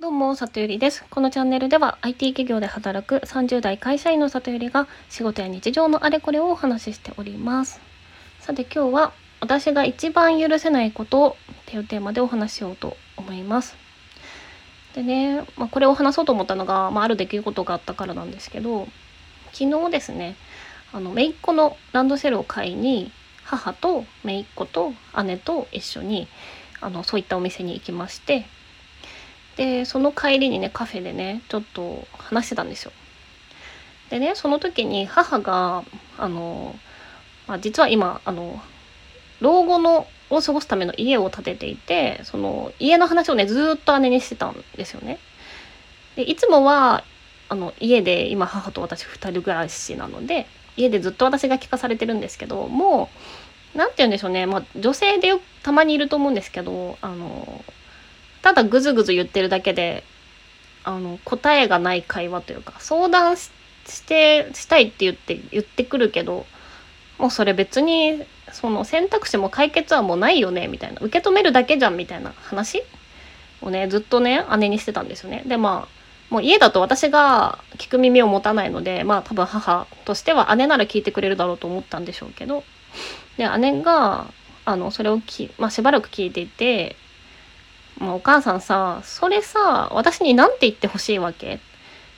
どうも、里ゆりです。このチャンネルでは IT 企業で働く30代会社員の里ゆりが仕事や日常のあれこれをお話ししております。さて今日は私が一番許せないことっていうテーマでお話ししようと思います。でね、まあ、これを話そうと思ったのが、まあ、ある出来事があったからなんですけど、昨日ですね、あの、姪っ子のランドセルを買いに母と姪っ子と姉と一緒にあのそういったお店に行きましてでその帰りにねカフェでねちょっと話してたんですよ。でねその時に母があの、まあ、実は今あの老後のを過ごすための家を建てていてその家の話をねずっと姉にしてたんですよね。でいつもはあの家で今母と私2人暮らしなので家でずっと私が聞かされてるんですけどもう何て言うんでしょうね、まあ、女性でたまにいると思うんですけどあのただぐずぐず言ってるだけであの答えがない会話というか相談してしたいって言って言ってくるけどもうそれ別にその選択肢も解決はもうないよねみたいな。受け止めるだけじゃんみたいな話？をねずっとね姉にしてたんですよね。でまあもう家だと私が聞く耳を持たないのでまあ多分母としては姉なら聞いてくれるだろうと思ったんでしょうけど。で姉があのそれをき、まあ、しばらく聞いていてまあ、お母さんさそれさ私に何て言ってほしいわけ？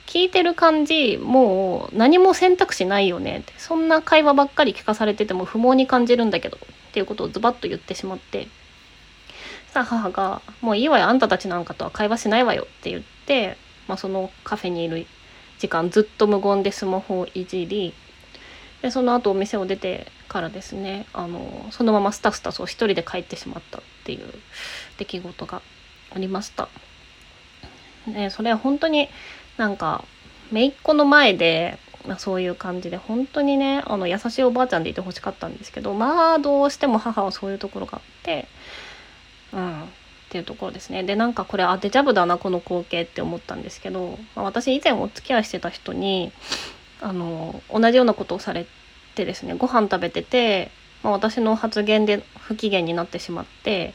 聞いてる感じもう何も選択肢ないよね？ってそんな会話ばっかり聞かされてても不毛に感じるんだけどっていうことをズバッと言ってしまって。さあ母が「もういいわよあんたたちなんかとは会話しないわよ」って言って、まあ、そのカフェにいる時間ずっと無言でスマホをいじりでその後お店を出てからですねあのそのままスタスタそう一人で帰ってしまったっていう出来事がありました。ね、それは本当になんか姪っ子の前で、まあ、そういう感じで本当にねあの優しいおばあちゃんでいてほしかったんですけどまあどうしても母はそういうところがあってうんっていうところですねでなんかこれあデジャブだなこの光景って思ったんですけど、まあ、私以前お付き合いしてた人にあの同じようなことをされてですねご飯食べてて、まあ、私の発言で不機嫌になってしまって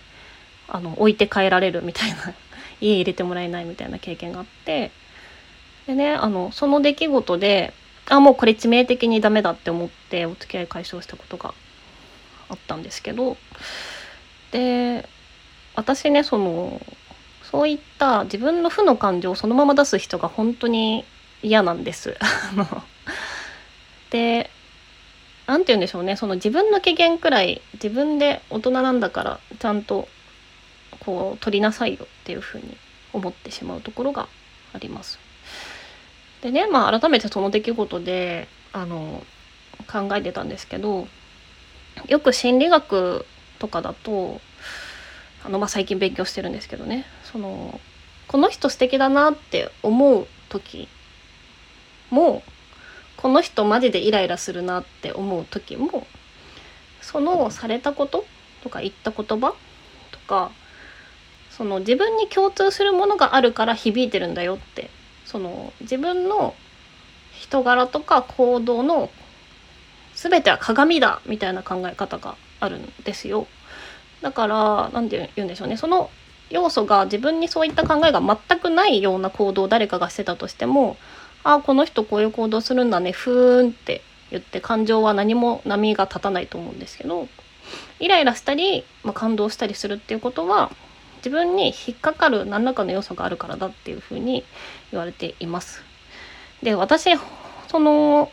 あの置いて帰られるみたいな 家入れてもらえないみたいな経験があってでねあのその出来事であもうこれ致命的にダメだって思ってお付き合い解消したことがあったんですけどで私ねそのそういった自分の負の感情をそのまま出す人が本当に嫌なんです。で何て言うんでしょうねその自分の機嫌くらい自分で大人なんだからちゃんとこう取りなさいよっていうふうに思ってしまうところがあります。でねまあ改めてその出来事であの考えてたんですけどよく心理学とかだとあの、まあ、最近勉強してるんですけどねそのこの人素敵だなって思う時もこの人マジでイライラするなって思う時もそのされたこととか言った言葉とかその自分に共通するものがあるから響いてるんだよってその自分の人柄とか行動の全ては鏡だみたいな考え方があるんですよ。だから何て言うんでしょうねその要素が自分にそういった考えが全くないような行動を誰かがしてたとしてもああこの人こういう行動するんだねふーんって言って感情は何も波が立たないと思うんですけどイライラしたり、まあ、感動したりするっていうことは自分に引っかかる何らかの要素があるからだっていうふうに言われています。で私その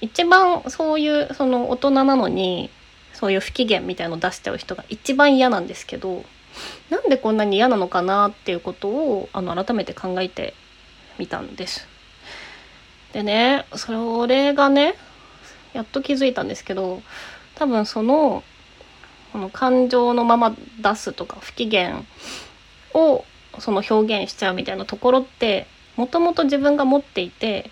一番そういうその大人なのにそういう不機嫌みたいのを出しちゃう人が一番嫌なんですけどなんでこんなに嫌なのかなっていうことをあの改めて考えてみたんです。でねそれがねやっと気づいたんですけど多分そのこの感情のまま出すとか不機嫌をその表現しちゃうみたいなところってもともと自分が持っていて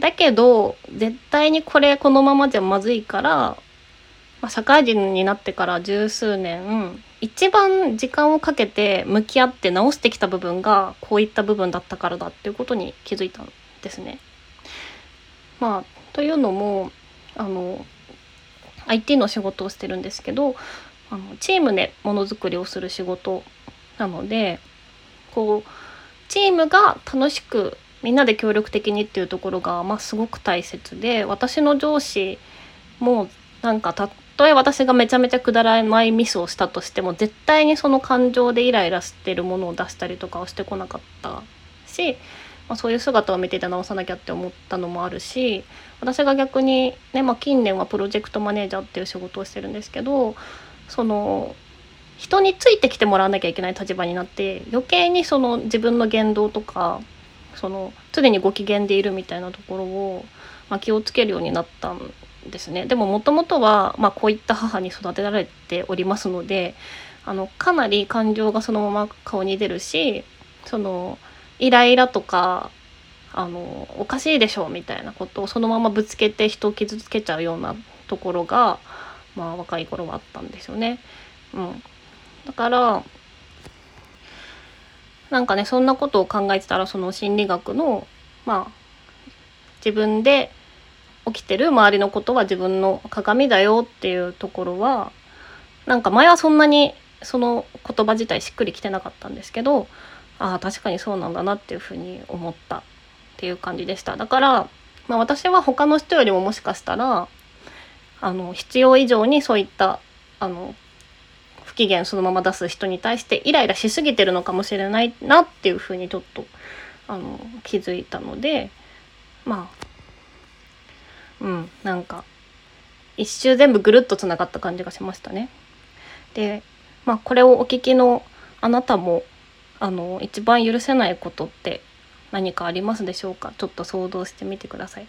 だけど絶対にこれこのままじゃまずいから、まあ、社会人になってから十数年一番時間をかけて向き合って直してきた部分がこういった部分だったからだっていうことに気づいたんですね。まあというのもあの IT の仕事をしてるんですけどあのチームでものづくりをする仕事なのでこうチームが楽しくみんなで協力的にっていうところが、まあ、すごく大切で私の上司もなんかたとえ私がめちゃめちゃくだらないミスをしたとしても絶対にその感情でイライラしてるものを出したりとかはしてこなかったし、まあ、そういう姿を見てて直さなきゃって思ったのもあるし私が逆にね、まあ、近年はプロジェクトマネージャーっていう仕事をしてるんですけどその人についてきてもらわなきゃいけない立場になって余計にその自分の言動とかその常にご機嫌でいるみたいなところを、まあ、気をつけるようになったんですね。でももともとは、まあ、こういった母に育てられておりますのであのかなり感情がそのまま顔に出るしそのイライラとかあのおかしいでしょみたいなことをそのままぶつけて人を傷つけちゃうようなところが、まあ、若い頃はあったんですよね。うん、だからなんかねそんなことを考えてたらその心理学のまあ自分で起きてる周りのことは自分の鏡だよっていうところはなんか前はそんなにその言葉自体しっくりきてなかったんですけどああ確かにそうなんだなっていうふうに思ったっていう感じでしただから、まあ、私は他の人よりももしかしたらあの必要以上にそういったあの不機嫌そのまま出す人に対してイライラしすぎてるのかもしれないなっていうふうにちょっとあの気づいたのでまあうんなんか一周全部ぐるっとつながった感じがしましたね。でまあこれをお聞きのあなたもあの一番許せないことって何かありますでしょうか？ちょっと想像してみてください。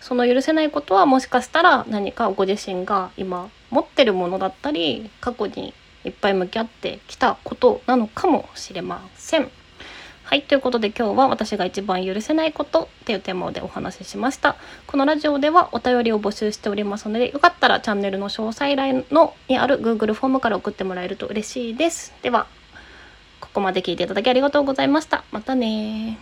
その許せないことはもしかしたら何かご自身が今持ってるものだったり過去にいっぱい向き合ってきたことなのかもしれません。はい。ということで今日は私が一番許せないことっていうテーマでお話ししました。このラジオではお便りを募集しておりますので、よかったらチャンネルの詳細欄のにある Google フォームから送ってもらえると嬉しいです。では、ここまで聞いていただきありがとうございました。またね